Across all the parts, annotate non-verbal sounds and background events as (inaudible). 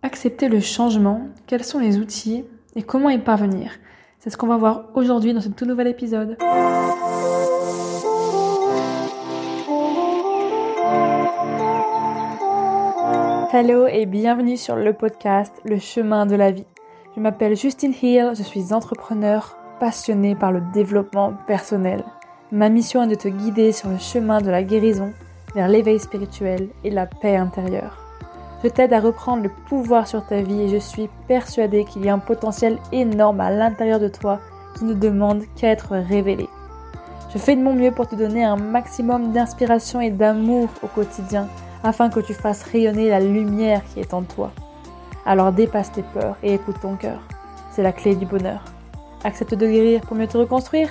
Accepter le changement, quels sont les outils et comment y parvenir C'est ce qu'on va voir aujourd'hui dans ce tout nouvel épisode. Hello et bienvenue sur le podcast Le chemin de la vie. Je m'appelle Justine Hill, je suis entrepreneur passionnée par le développement personnel. Ma mission est de te guider sur le chemin de la guérison vers l'éveil spirituel et la paix intérieure. Je t'aide à reprendre le pouvoir sur ta vie et je suis persuadée qu'il y a un potentiel énorme à l'intérieur de toi qui ne demande qu'à être révélé. Je fais de mon mieux pour te donner un maximum d'inspiration et d'amour au quotidien afin que tu fasses rayonner la lumière qui est en toi. Alors dépasse tes peurs et écoute ton cœur. C'est la clé du bonheur. Accepte de guérir pour mieux te reconstruire.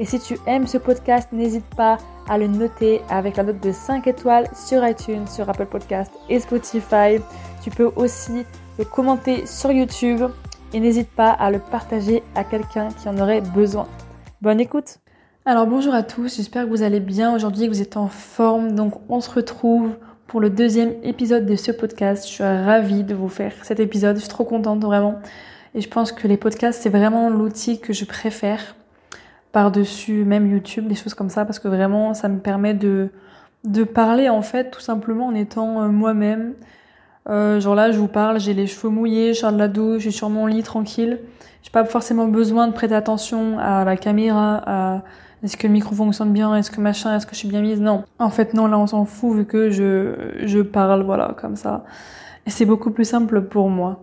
Et si tu aimes ce podcast, n'hésite pas à le noter avec la note de 5 étoiles sur iTunes, sur Apple Podcast et Spotify. Tu peux aussi le commenter sur YouTube et n'hésite pas à le partager à quelqu'un qui en aurait besoin. Bonne écoute Alors bonjour à tous, j'espère que vous allez bien aujourd'hui, que vous êtes en forme. Donc on se retrouve pour le deuxième épisode de ce podcast. Je suis ravie de vous faire cet épisode, je suis trop contente vraiment. Et je pense que les podcasts, c'est vraiment l'outil que je préfère par-dessus même YouTube, des choses comme ça, parce que vraiment, ça me permet de, de parler en fait, tout simplement en étant euh, moi-même. Euh, genre là, je vous parle, j'ai les cheveux mouillés, je sors de la douche, je suis sur mon lit tranquille. J'ai pas forcément besoin de prêter attention à la caméra, à est-ce que le micro fonctionne bien, est-ce que machin, est-ce que je suis bien mise? Non, en fait non, là on s'en fout vu que je, je parle, voilà, comme ça. Et c'est beaucoup plus simple pour moi.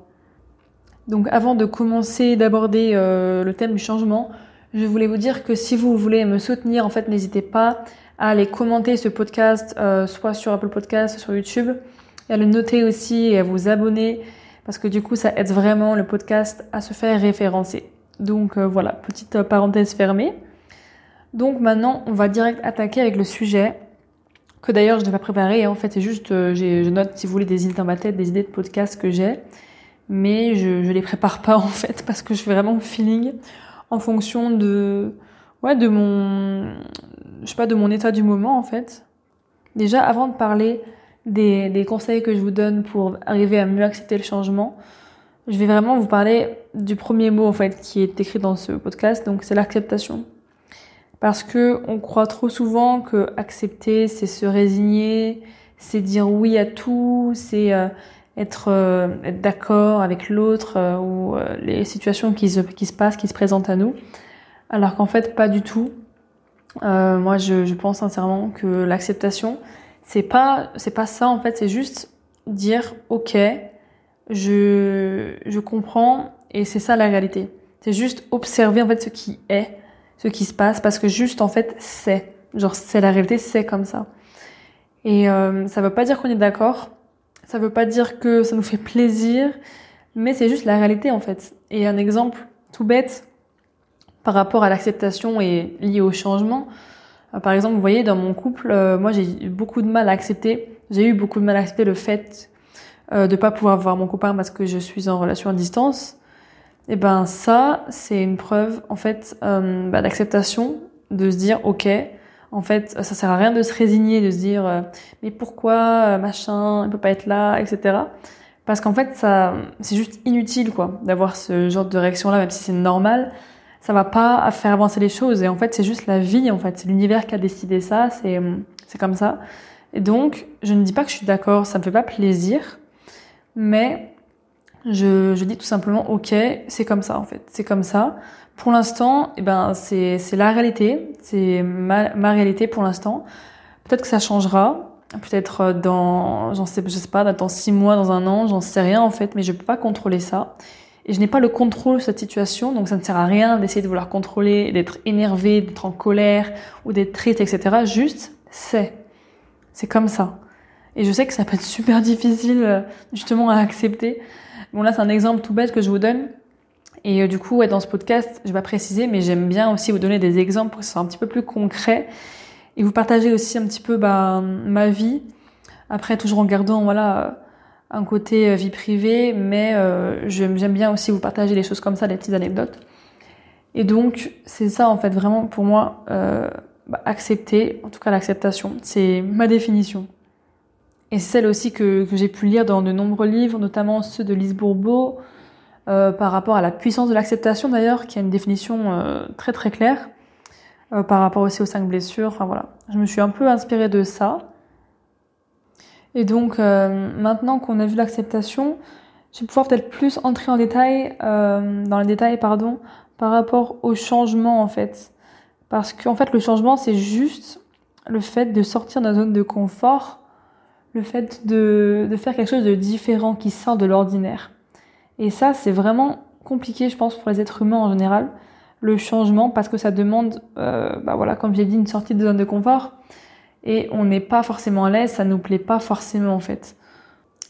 Donc avant de commencer d'aborder euh, le thème du changement, je voulais vous dire que si vous voulez me soutenir, en fait, n'hésitez pas à aller commenter ce podcast, euh, soit sur Apple Podcast, soit sur YouTube, et à le noter aussi et à vous abonner, parce que du coup, ça aide vraiment le podcast à se faire référencer. Donc euh, voilà, petite euh, parenthèse fermée. Donc maintenant, on va direct attaquer avec le sujet que d'ailleurs je n'ai pas préparé. En fait, c'est juste, je note si vous voulez des idées dans ma tête, des idées de podcast que j'ai, mais je, ne les prépare pas (laughs) en fait parce que je fais vraiment feeling en fonction de ouais de mon je sais pas de mon état du moment en fait. Déjà avant de parler des, des conseils que je vous donne pour arriver à mieux accepter le changement, je vais vraiment vous parler du premier mot en fait qui est écrit dans ce podcast, donc c'est l'acceptation. Parce que on croit trop souvent que accepter c'est se résigner, c'est dire oui à tout, c'est euh, être, euh, être d'accord avec l'autre euh, ou euh, les situations qui se, qui se passent, qui se présentent à nous. Alors qu'en fait, pas du tout. moi, je, je pense sincèrement que l'acceptation, c'est pas, c'est pas ça en fait, c'est juste dire ok, je, je comprends et c'est ça la réalité. C'est juste observer en fait ce qui est, ce qui se passe parce que juste en fait c'est, genre c'est la réalité, c'est comme ça. Et euh, ça veut pas dire qu'on est d'accord, ça veut pas dire que ça nous fait plaisir, mais c'est juste la réalité en fait. Et un exemple tout bête par rapport à l'acceptation et lié au changement. Euh, par exemple, vous voyez, dans mon couple, euh, moi j'ai eu beaucoup de mal à accepter. J'ai eu beaucoup de mal à accepter le fait euh, de pas pouvoir voir mon copain parce que je suis en relation à distance. Et ben ça, c'est une preuve en fait euh, bah, d'acceptation, de se dire ok, en fait, ça sert à rien de se résigner, de se dire euh, mais pourquoi euh, machin, il peut pas être là, etc. Parce qu'en fait, ça, c'est juste inutile quoi, d'avoir ce genre de réaction là, même si c'est normal. Ça va pas faire avancer les choses. Et en fait, c'est juste la vie. En fait, c'est l'univers qui a décidé ça. C'est c'est comme ça. Et donc, je ne dis pas que je suis d'accord. Ça me fait pas plaisir, mais je, je dis tout simplement ok, c'est comme ça en fait. C'est comme ça pour l'instant, eh ben, c'est, la réalité, c'est ma, ma réalité pour l'instant. Peut-être que ça changera, peut-être dans, j'en sais, je sais pas, dans six mois, dans un an, j'en sais rien en fait, mais je peux pas contrôler ça. Et je n'ai pas le contrôle de cette situation, donc ça ne sert à rien d'essayer de vouloir contrôler, d'être énervé, d'être en colère ou d'être triste, etc. Juste, c'est. C'est comme ça. Et je sais que ça peut être super (laughs) difficile justement à accepter. Bon là, c'est un exemple tout bête que je vous donne. Et euh, du coup, dans ce podcast, je vais préciser, mais j'aime bien aussi vous donner des exemples pour que ce soit un petit peu plus concret et vous partager aussi un petit peu bah, ma vie. Après, toujours en gardant voilà un côté euh, vie privée, mais euh, j'aime bien aussi vous partager des choses comme ça, des petites anecdotes. Et donc, c'est ça en fait vraiment pour moi bah, accepter, en tout cas l'acceptation, c'est ma définition. Et c'est celle aussi que, que j'ai pu lire dans de nombreux livres, notamment ceux de Lise Bourbeau, euh, par rapport à la puissance de l'acceptation d'ailleurs, qui a une définition euh, très très claire, euh, par rapport aussi aux cinq blessures. Enfin voilà, je me suis un peu inspirée de ça. Et donc maintenant qu'on a vu l'acceptation, je vais pouvoir peut-être plus entrer en détail, dans les détails pardon, par rapport au changement en fait. Parce qu'en fait le changement c'est juste le fait de sortir de la zone de confort, le fait de, de faire quelque chose de différent qui sort de l'ordinaire. Et ça, c'est vraiment compliqué, je pense, pour les êtres humains en général, le changement, parce que ça demande, euh, bah voilà, comme j'ai dit, une sortie de zone de confort. Et on n'est pas forcément à l'aise, ça nous plaît pas forcément en fait.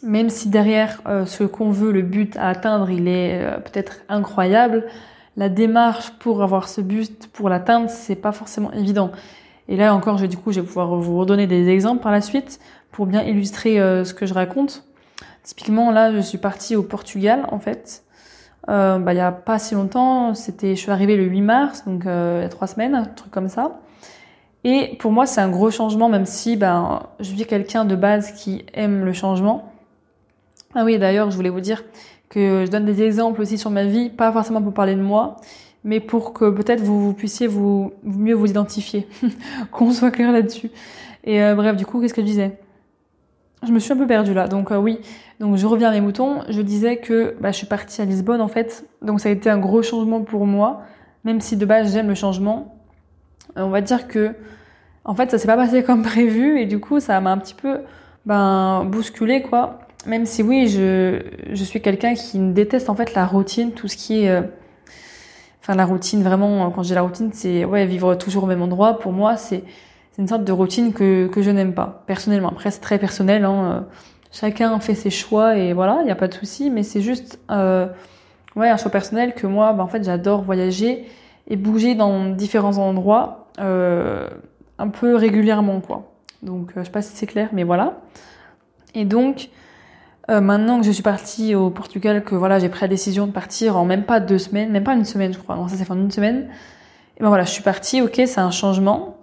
Même si derrière euh, ce qu'on veut, le but à atteindre, il est euh, peut-être incroyable, la démarche pour avoir ce but, pour l'atteindre, c'est pas forcément évident. Et là encore, du coup, je vais pouvoir vous redonner des exemples par la suite pour bien illustrer ce que je raconte. Typiquement, là, je suis partie au Portugal, en fait. Euh, bah, il y a pas si longtemps, c'était, je suis arrivée le 8 mars, donc euh, il y a trois semaines, un truc comme ça. Et pour moi, c'est un gros changement, même si ben, je suis quelqu'un de base qui aime le changement. Ah oui, d'ailleurs, je voulais vous dire que je donne des exemples aussi sur ma vie, pas forcément pour parler de moi, mais pour que peut-être vous, puissiez vous, mieux vous identifier, (laughs) qu'on soit clair là-dessus. Et euh, bref, du coup, qu'est-ce que je disais? Je me suis un peu perdue là. Donc euh, oui, donc je reviens à mes moutons. Je disais que bah, je suis partie à Lisbonne en fait. Donc ça a été un gros changement pour moi. Même si de base j'aime le changement. Euh, on va dire que en fait ça s'est pas passé (laughs) comme prévu et du coup ça m'a un petit peu ben, bousculé quoi. Même si oui, je, je suis quelqu'un qui déteste en fait la routine, tout ce qui est... Euh, enfin la routine vraiment, quand dis la routine, c'est ouais, vivre toujours au même endroit. Pour moi, c'est c'est une sorte de routine que, que je n'aime pas, personnellement. Après, c'est très personnel, hein. Euh, chacun fait ses choix et voilà, il n'y a pas de souci, mais c'est juste euh, ouais, un choix personnel que moi, bah, en fait, j'adore voyager et bouger dans différents endroits euh, un peu régulièrement, quoi. Donc, euh, je sais pas si c'est clair, mais voilà. Et donc, euh, maintenant que je suis partie au Portugal, que voilà, j'ai pris la décision de partir en même pas deux semaines, même pas une semaine, je crois. Non, ça s'est fait en une semaine. Et ben voilà, je suis partie. Ok, c'est un changement.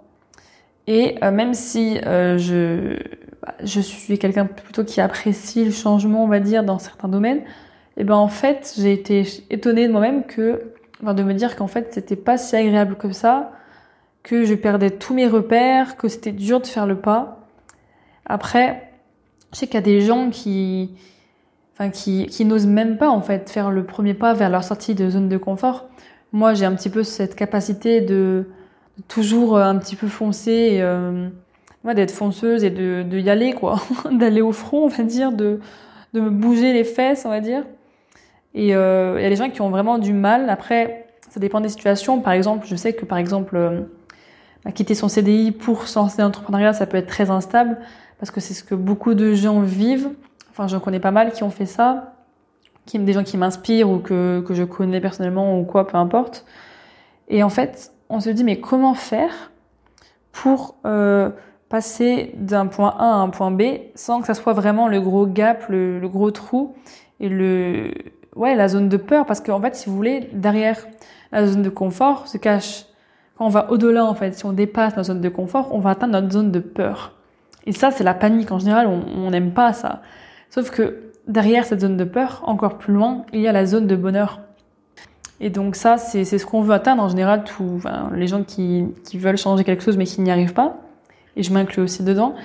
Et euh, même si euh, je, bah, je suis quelqu'un plutôt qui apprécie le changement, on va dire, dans certains domaines, et eh ben en fait, j'ai été étonnée de moi-même que, enfin, de me dire qu'en fait, c'était pas si agréable que ça, que je perdais tous mes repères, que c'était dur de faire le pas. Après, je sais qu'il y a des gens qui, enfin, qui, qui n'osent même pas en fait faire le premier pas vers leur sortie de zone de confort. Moi, j'ai un petit peu cette capacité de toujours euh, un petit peu foncer, euh, d'être fonceuse et de, de y aller, quoi, (laughs) d'aller au front, on va dire, de, de me bouger les fesses, on va dire. Et euh, il y a des gens qui ont vraiment du mal. Après, ça dépend des situations. Par exemple, je sais que par exemple, euh, quitter son CDI pour se lancer dans ça peut être très instable parce que c'est ce que beaucoup de gens vivent. Enfin, j'en connais pas mal qui ont fait ça, qui des gens qui m'inspirent ou que, que je connais personnellement ou quoi, peu importe. Et en fait, on se dit mais comment faire pour euh, passer d'un point A à un point B sans que ça soit vraiment le gros gap, le, gros trou et le ouais la zone de peur? Parce qu'en fait si vous voulez derrière la zone de confort se cache quand on va au-delà en fait si on dépasse notre zone de confort on va atteindre notre zone de peur. Et ça c'est la panique. En général on n'aime pas ça. Sauf que derrière cette zone de peur encore plus loin il y a la zone de bonheur et donc ça, c'est ce qu'on veut atteindre en général, enfin, les gens qui, qui veulent changer quelque chose mais qui n'y arrivent pas, et je m'inclus aussi dedans,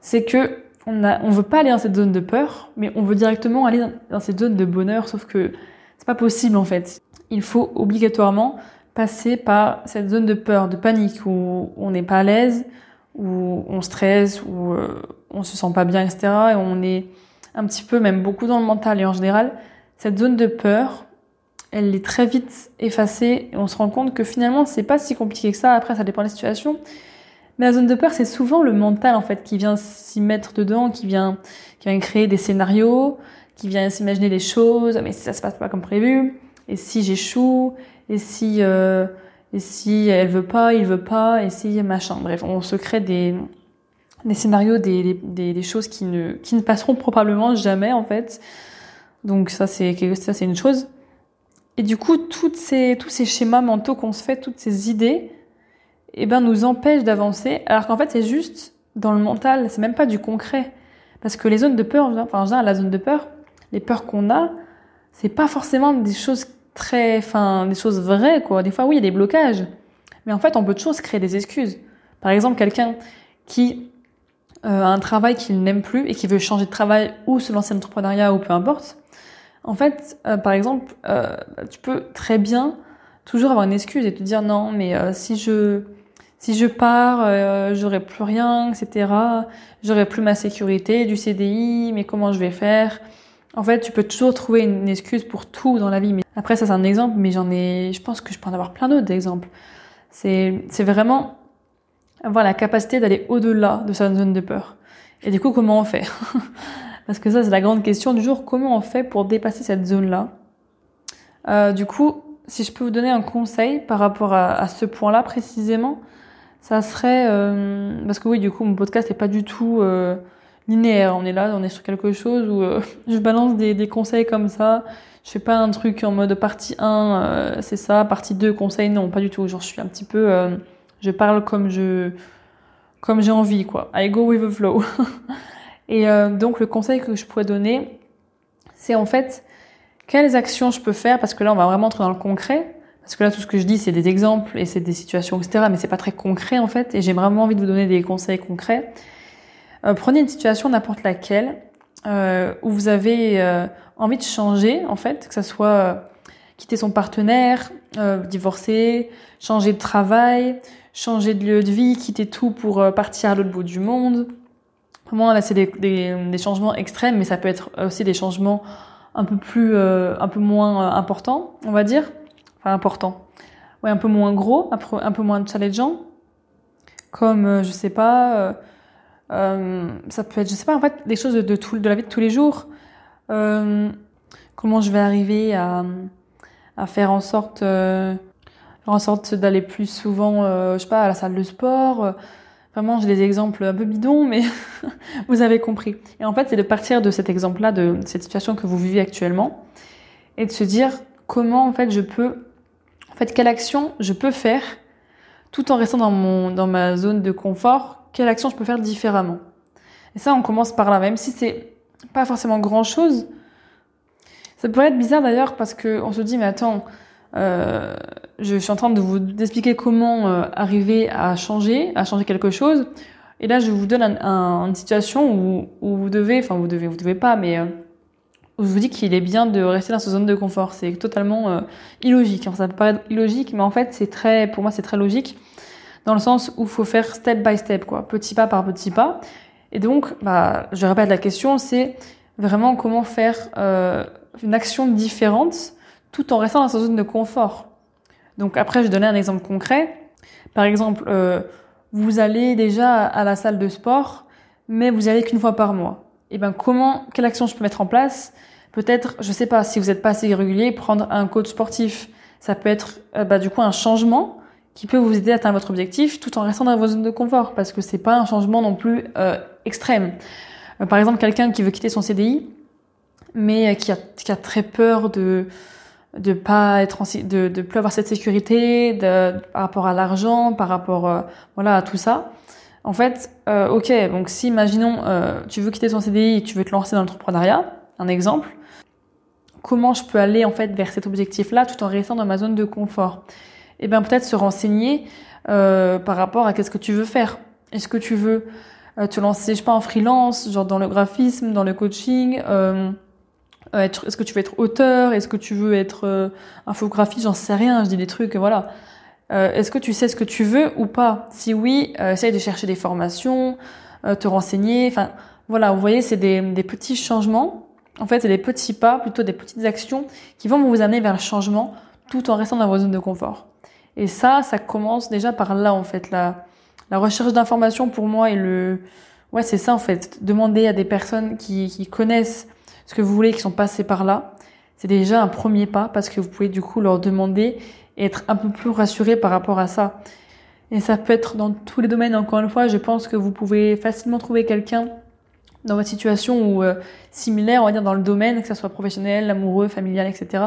c'est que on a, on veut pas aller dans cette zone de peur, mais on veut directement aller dans, cette zone de bonheur, sauf que c'est pas possible en fait. Il faut obligatoirement passer par cette zone de peur, de panique, où on n'est pas à l'aise, où on stresse, où euh, on se sent pas bien, etc. Et on est un petit peu, même beaucoup dans le mental. Et en général, cette zone de peur, elle est très vite effacée et on se rend compte que finalement c'est pas si compliqué que ça. Après, ça dépend des situations. Mais la zone de peur, c'est souvent le mental en fait qui vient s'y mettre dedans, qui vient, qui vient créer des scénarios, qui vient s'imaginer des choses. Mais si ça se passe pas comme prévu, et si j'échoue, et si, euh, et si elle veut pas, il veut pas, et si machin. Bref, on se crée des, des scénarios, des, des, des choses qui ne, qui ne passeront probablement jamais en fait. Donc ça c'est ça c'est une chose. Et du coup, toutes ces, tous ces schémas mentaux qu'on se fait, toutes ces idées, eh ben, nous empêchent d'avancer. Alors qu'en fait, c'est juste dans le mental, c'est même pas du concret. Parce que les zones de peur, enfin, en général, la zone de peur, les peurs qu'on a, c'est pas forcément des choses très, enfin, des choses vraies, quoi. Des fois, oui, il y a des blocages. Mais en fait, on peut toujours se créer des excuses. Par exemple, quelqu'un qui euh, a un travail qu'il n'aime plus et qui veut changer de travail ou se lancer dans l'entrepreneuriat ou peu importe. En fait, euh, par exemple, euh, tu peux très bien toujours avoir une excuse et te dire non, mais si je si je pars, j'aurai plus rien, etc. J'aurai plus ma sécurité, du CDI, mais comment je vais faire? En fait, tu peux toujours trouver une excuse pour tout dans la vie. Mais après, ça c'est un exemple, mais j'en ai, je pense que je peux en avoir plein d'autres exemples. C'est c'est vraiment avoir la capacité d'aller au-delà de sa zone de peur. Et du coup, comment on fait? (laughs) Parce que ça, c'est la grande question du jour. Comment on fait pour dépasser cette zone-là euh, Du coup, si je peux vous donner un conseil par rapport à, ce point-là précisément, ça serait euh, parce que oui, du coup, mon podcast n'est pas du tout euh, linéaire. On est là, on est sur quelque chose où (laughs) je balance des, des, conseils comme ça. Je fais pas un truc en mode partie 1, c'est ça, partie 2, conseil. Non, pas du tout. Genre, je suis un petit peu je parle comme je comme j'ai envie, quoi. I go with the flow. (laughs) Et euh, donc le conseil que je pourrais donner, c'est en fait quelles actions je peux faire, parce que là on va vraiment entrer dans le concret, parce que là tout ce que je dis c'est des exemples et c'est des situations, etc. Mais c'est pas très concret en fait, et j'ai vraiment envie de vous donner des conseils concrets. Euh, prenez une situation n'importe laquelle euh, où vous avez euh, envie de changer en fait, que ça soit quitter son partenaire, divorcer, changer de travail, changer de lieu de vie, quitter tout pour partir à l'autre bout du monde. Vraiment, là, c'est des, des, changements extrêmes, mais ça peut être aussi des changements un peu plus, euh, un peu moins euh, importants, on va dire. Enfin, importants. Ouais, un peu moins gros, un peu, un peu moins challengeant. Comme, je sais pas, euh, ça peut être, je sais pas, en fait, des choses de, tout, de la vie de tous les jours. comment je vais arriver à, à faire en sorte en sorte d'aller plus souvent, euh, je sais pas, à la salle de sport. Vraiment, j'ai des exemples un peu bidons, mais (laughs) vous avez compris. Et en fait, c'est de partir de cet exemple-là, de cette situation que vous vivez actuellement, et de se dire comment en fait je peux, en fait, quelle action je peux faire tout en restant dans mon, dans ma zone de confort. Quelle action je peux faire différemment. Et ça, on commence par là, même si c'est pas forcément grand chose. Ça pourrait être bizarre d'ailleurs parce que on se dit mais attends, euh, je suis en train de vous expliquer comment euh, arriver à changer, à changer quelque chose. Et là, je vous donne un, une situation où, où, vous devez, enfin vous devez, vous devez pas, mais euh, où je vous dis qu'il est bien de rester dans cette zone de confort. C'est totalement euh, illogique. ça peut paraître illogique, mais en fait, c'est très, pour moi, c'est très logique dans le sens où il faut faire step by step, quoi, petit pas par petit pas. Et donc, bah, je répète la question, c'est vraiment comment faire euh, une action différente tout en restant dans sa zone de confort. Donc après, je vais donner un exemple concret. Par exemple, euh, vous allez déjà à la salle de sport, mais vous y allez qu'une fois par mois. Et eh ben comment, quelle action je peux mettre en place? Peut-être, je sais pas, si vous n'êtes pas assez régulier, prendre un coach sportif. Ça peut être euh, bah, du coup un changement qui peut vous aider à atteindre votre objectif tout en restant dans votre zone de confort parce que c'est pas un changement non plus euh, extrême. Par exemple, quelqu'un qui veut quitter son CDI, mais qui a, qui a très peur de de pas être en, de de plus avoir cette sécurité de, par rapport à l'argent par rapport euh, voilà à tout ça. En fait euh, ok donc si imaginons euh, tu veux quitter ton CDI tu veux te lancer dans l'entrepreneuriat un exemple comment je peux aller en fait vers cet objectif là tout en restant dans ma zone de confort? Et eh bien peut-être se renseigner euh, par rapport à qu'est-ce que tu veux faire. Est-ce que tu veux euh, te lancer je sais pas en freelance genre dans le graphisme dans le coaching euh, est-ce que tu veux être auteur Est-ce que tu veux être euh, infographiste J'en sais rien, je dis des trucs, voilà. Euh, est-ce que tu sais ce que tu veux ou pas? Si oui, essaye de chercher des formations, te renseigner. Enfin, voilà, vous voyez, c'est des, petits changements. En fait, c'est des petits pas, plutôt des petites actions qui vont vous amener vers le changement tout en restant dans votre zone de confort. Et ça, ça commence déjà par là, en fait. La, la recherche d'informations, pour moi, et le... Ouais, c'est ça, en fait. Demander à des personnes qui connaissent ce que vous voulez, qui sont passés par là, c'est déjà un premier pas parce que vous pouvez du coup leur demander et être un peu plus rassuré par rapport à ça. Et ça peut être dans tous les domaines, encore une fois, je pense que vous pouvez facilement trouver quelqu'un dans votre situation ou euh, similaire, on va dire dans le domaine, que ce soit professionnel, amoureux, familial, etc.,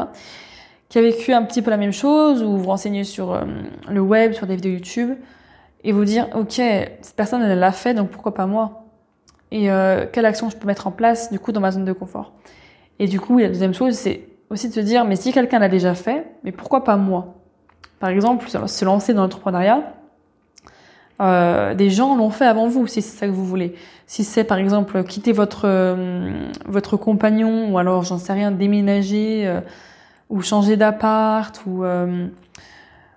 qui a vécu un petit peu la même chose, ou vous renseignez sur euh, le web, sur des vidéos YouTube, et vous dire, ok, cette personne, elle l'a fait, donc pourquoi pas moi? Et euh, quelle action je peux mettre en place du coup dans ma zone de confort. Et du coup, la deuxième chose, c'est aussi de se dire, mais si quelqu'un l'a déjà fait, mais pourquoi pas moi? Par exemple, se lancer dans l'entrepreneuriat, euh, des gens l'ont fait avant vous, si c'est ça que vous voulez. Si c'est par exemple quitter votre euh, votre compagnon, ou alors j'en sais rien, déménager, euh, ou changer d'appart, ou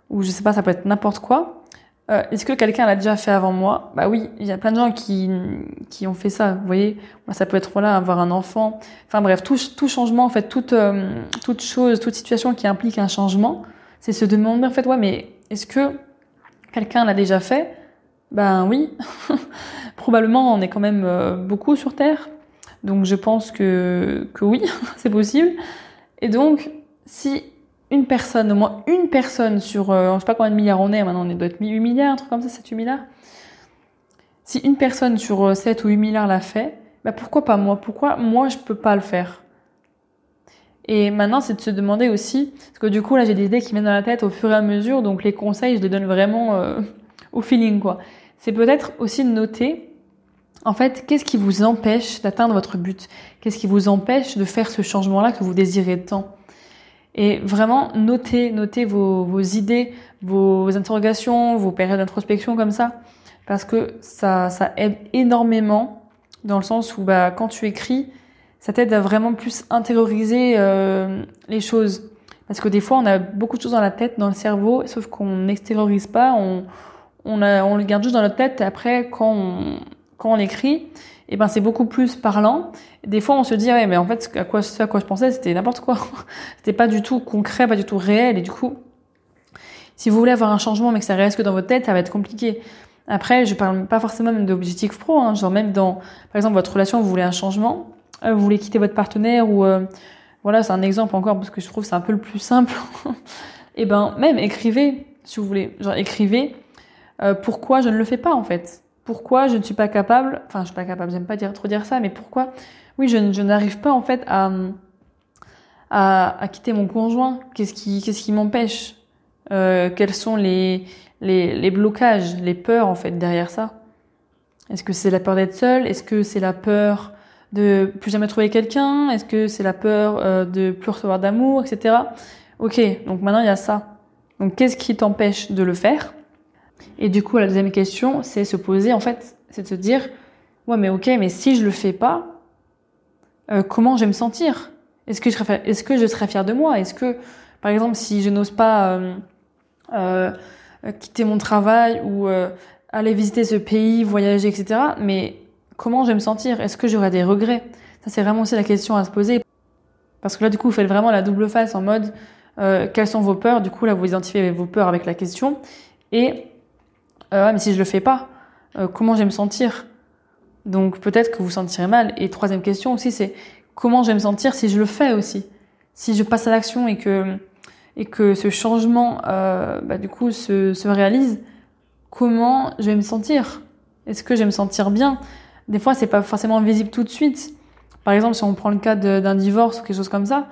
ou je sais pas, ça peut être n'importe quoi. Est-ce que quelqu'un l'a déjà fait avant moi? Bah oui, il y a plein de gens qui qui ont fait ça. Vous voyez, ça peut être voilà avoir un enfant. Enfin bref, tout tout changement, en fait, toute toute chose, toute situation qui implique un changement, c'est se demander en fait ouais, mais est-ce que quelqu'un l'a déjà fait? Ben oui, (laughs) probablement on est quand même euh, beaucoup sur Terre, donc je pense que, que oui, (laughs) c'est possible. Et donc, si une personne, au moins une personne sur, euh, je sais pas combien de milliards on est, maintenant on doit être 8 milliards, un truc comme ça, 7-8 milliards. Si une personne sur 7 euh, ou 8 milliards l'a fait, ben pourquoi pas moi? Pourquoi moi je peux pas le faire? Et maintenant, c'est de se demander aussi, parce que du coup, là, j'ai des idées qui viennent dans la tête au fur et à mesure, donc les conseils, je les donne vraiment au feeling, quoi. C'est peut-être aussi de noter, en fait, qu'est-ce qui vous empêche d'atteindre votre but? Qu'est-ce qui vous empêche de faire ce changement-là que vous désirez tant? Et vraiment, notez, notez vos, idées, vos interrogations, vos périodes d'introspection comme ça, parce que ça, ça aide énormément dans le sens où bah, quand tu écris, ça t'aide à vraiment plus intérioriser euh, les choses. Parce que des fois, on a beaucoup de choses dans la tête, dans le cerveau, sauf qu'on n'extériorise pas, on, on, le garde juste dans notre tête après quand quand on écrit, et eh ben c'est beaucoup plus parlant. Des fois on se dit ouais mais en fait à quoi à quoi je pensais c'était n'importe quoi. (laughs) c'était pas du tout concret, pas du tout réel et du coup si vous voulez avoir un changement mais que ça reste que dans votre tête, ça va être compliqué. Après, je parle pas forcément même d'objectifs pro, hein, genre même dans par exemple votre relation, vous voulez un changement, euh, vous voulez quitter votre partenaire ou euh, voilà, c'est un exemple encore parce que je trouve c'est un peu le plus simple. et (laughs) eh ben même écrivez si vous voulez, genre écrivez euh, pourquoi je ne le fais pas en fait? Pourquoi je ne suis pas capable Enfin, je suis pas capable, j'aime pas trop dire ça, mais pourquoi Oui, je, n'arrive pas en fait à, à, à quitter mon conjoint. Qu'est-ce qui, qu'est-ce qui m'empêche euh, Quels sont les, les, les blocages, les peurs en fait derrière ça? Est-ce que c'est la peur d'être seule Est-ce que c'est la peur de plus jamais trouver quelqu'un? Est-ce que c'est la peur euh, de plus recevoir d'amour, etc. Ok, donc maintenant il y a ça. Donc qu'est-ce qui t'empêche de le faire? Et du coup, la deuxième question, c'est se poser, en fait, c'est de se dire, ouais, mais ok, mais si je le fais pas, euh, comment je vais me sentir? Est-ce que je serais, est-ce fière de moi? Est-ce que, par exemple, si je n'ose pas euh, euh, quitter mon travail ou euh, aller visiter ce pays, voyager, etc., mais comment je vais me sentir? Est-ce que j'aurai des regrets? Ça, c'est vraiment aussi la question à se poser. Parce que là, du coup, vous faites vraiment la double face en mode, quelles sont vos peurs? Du coup, là, vous identifiez vos peurs avec la question. Et euh, mais si je le fais pas, euh, comment je vais me sentir? Donc peut-être que vous vous sentirez mal. Et troisième question aussi, c'est comment je vais me sentir si je le fais aussi? Si je passe à l'action et que et que ce changement, euh, bah, du coup, se, se réalise, comment je vais me sentir? Est-ce que je vais me sentir bien? Des fois, c'est pas forcément visible tout de suite. Par exemple, si on prend le cas d'un divorce ou quelque chose comme ça,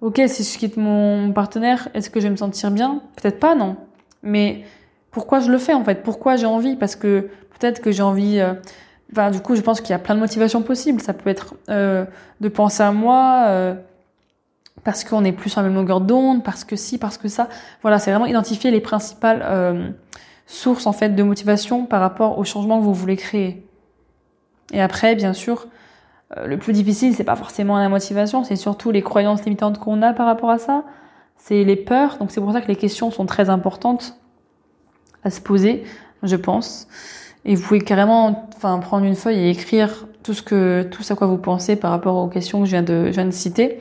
ok, si je quitte mon partenaire, est-ce que je vais me sentir bien? Peut-être pas, non. Mais pourquoi je le fais en fait, pourquoi j'ai envie, parce que peut-être que j'ai envie. Euh, du coup, je pense qu'il y a plein de motivations possibles. Ça peut être euh, de penser à moi. Euh, parce qu'on est plus sur la même longueur d'onde, parce que si, parce que ça. Voilà, c'est vraiment identifier les principales euh, sources en fait de motivation par rapport au changement que vous voulez créer. Et après, bien sûr, euh, le plus difficile, c'est pas forcément la motivation, c'est surtout les croyances limitantes qu'on a par rapport à ça. C'est les peurs. Donc c'est pour ça que les questions sont très importantes à se poser, je pense. Et vous pouvez carrément, enfin, prendre une feuille et écrire tout ce que, tout ce à quoi vous pensez par rapport aux questions que je viens de, je viens de citer.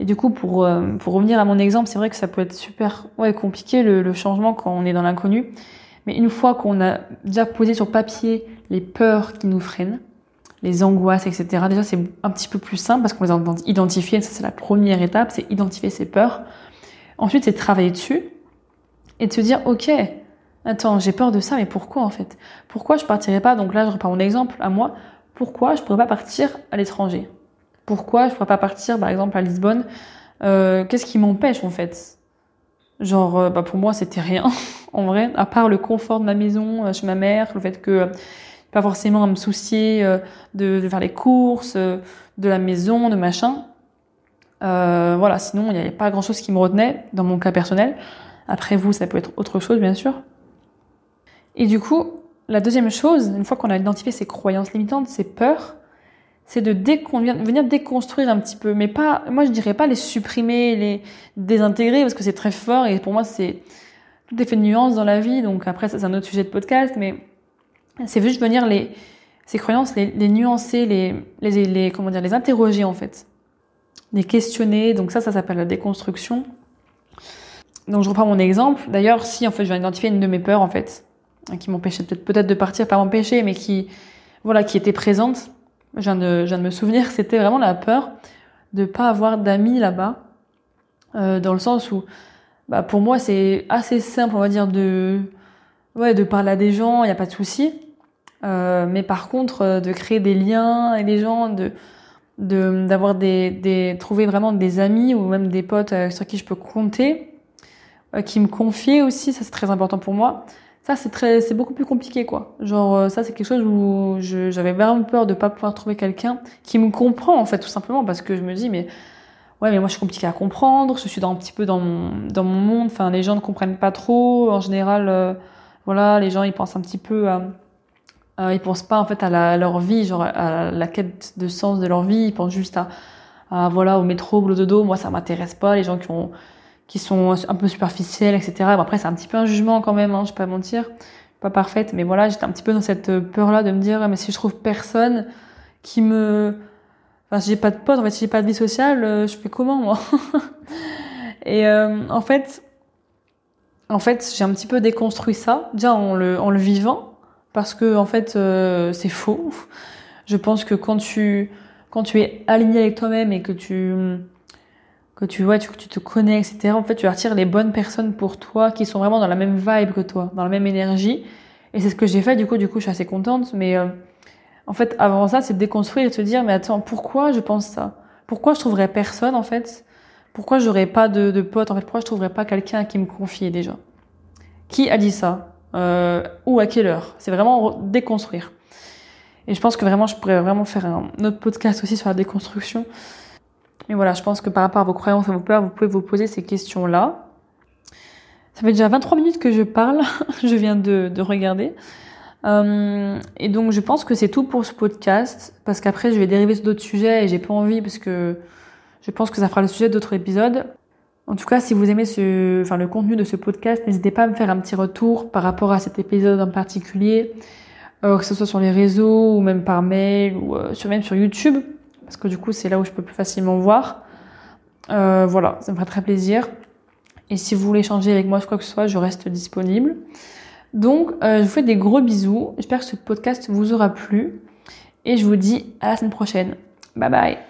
Et du coup, pour, euh, pour revenir à mon exemple, c'est vrai que ça peut être super, ouais, compliqué le, changement quand on est dans l'inconnu. Mais une fois qu'on a déjà posé sur papier les peurs qui nous freinent, les angoisses, etc. Déjà, c'est un petit peu plus simple parce qu'on les a identifiées. Ça, c'est la première étape, c'est identifier ces peurs. Ensuite, c'est travailler dessus et de se dire, OK, Attends, j'ai peur de ça, mais pourquoi en fait? Pourquoi je partirais pas? Donc là, je reprends mon exemple à moi. Pourquoi je pourrais pas partir à l'étranger? Pourquoi je pourrais pas partir, par exemple, à Lisbonne? Euh, Qu'est-ce qui m'empêche en fait? Genre, euh, bah pour moi, c'était rien (laughs) en vrai, à part le confort de ma maison euh, chez ma mère, le fait que pas forcément à me soucier de, faire les courses, de la maison, de machin. voilà, sinon il n'y avait pas grand chose qui me retenait dans mon cas personnel. Après vous, ça peut être autre chose, bien sûr. Et du coup, la deuxième chose, une fois qu'on a identifié ces croyances limitantes, ces peurs, c'est de venir déconstruire un petit peu, mais pas, moi je dirais pas les supprimer, les désintégrer parce que c'est très fort et pour moi c'est tout fait de nuances dans la vie, donc après c'est un autre sujet de podcast, mais c'est juste venir les ces croyances, les, nuancer, les, les, comment dire, les interroger en fait, les questionner. Donc ça, ça s'appelle la déconstruction. Donc je reprends mon exemple. D'ailleurs, si en fait je viens d'identifier une de mes peurs en fait, qui m'empêchait peut-être de partir, pas m'empêcher, mais qui voilà, qui était présente. Je viens de, je me souvenir, (laughs) c'était vraiment la peur de pas avoir d'amis là-bas, euh, dans le sens où, bah, pour moi, c'est assez simple, on va dire, de, ouais, de parler à des gens, il n'y a pas de souci. Euh, mais par contre, euh, de créer des liens avec des gens, de, d'avoir des, des, trouver vraiment des amis ou même des potes sur qui je peux compter, qui me confient aussi, ça c'est très important pour moi. C'est très, c'est beaucoup plus compliqué, quoi. Genre, euh, ça, c'est quelque chose où j'avais vraiment peur de pas pouvoir trouver quelqu'un qui me comprend, en fait, tout simplement, parce que je me dis, mais, ouais, mais moi, je suis compliqué à comprendre, je suis un petit peu dans mon, monde, enfin, les gens ne comprennent pas trop, en général, euh, voilà, les gens, ils pensent un petit peu à, ils pensent pas, en fait, à, leur vie, genre, à la quête de sens de leur vie, ils pensent juste à, à voilà, au métro, au dodo, moi, ça m'intéresse pas, les gens qui ont, qui sont un peu superficielles, etc. Bon, après, c'est un petit peu un jugement quand même, hein, je vais pas mentir, pas parfaite, mais voilà, j'étais un petit peu dans cette peur-là de me dire, mais si je trouve personne qui me, enfin, si j'ai pas de potes, en fait, si j'ai pas de vie sociale, euh, je fais comment moi? (laughs) Et euh, en fait, en fait, j'ai un petit peu déconstruit ça, déjà en le, en le vivant, parce que en fait, euh, c'est faux. Je pense que quand tu, quand tu es aligné avec toi-même et que tu que tu vois, tu, tu te connais, etc. En fait, tu attires les bonnes personnes pour toi qui sont vraiment dans la même vibe que toi, dans la même énergie. Et c'est ce que j'ai fait, du coup, du coup, je suis assez contente. Mais euh, en fait, avant ça, c'est de déconstruire et de se dire, mais attends, pourquoi je pense ça? Pourquoi je trouverais personne, en fait? Pourquoi j'aurais pas de, de potes En fait, pourquoi je trouverais pas quelqu'un qui me confie déjà? Qui a dit ça? Euh, Ou à quelle heure? C'est vraiment déconstruire. Et je pense que vraiment, je pourrais vraiment faire un autre podcast aussi sur la déconstruction. Mais voilà, je pense que par rapport à vos croyances et vos peurs, vous pouvez vous poser ces questions-là. Ça fait déjà 23 minutes que je parle, (laughs) je viens de, de regarder. Euh, et donc je pense que c'est tout pour ce podcast, parce qu'après je vais dériver sur d'autres sujets et j'ai pas envie parce que je pense que ça fera le sujet d'autres épisodes. En tout cas, si vous aimez ce, enfin, le contenu de ce podcast, n'hésitez pas à me faire un petit retour par rapport à cet épisode en particulier, euh, que ce soit sur les réseaux ou même par mail ou euh, même sur YouTube parce que du coup c'est là où je peux plus facilement voir. Euh, voilà, ça me ferait très plaisir. Et si vous voulez échanger avec moi quoi que ce soit, je reste disponible. Donc, euh, je vous fais des gros bisous. J'espère que ce podcast vous aura plu. Et je vous dis à la semaine prochaine. Bye bye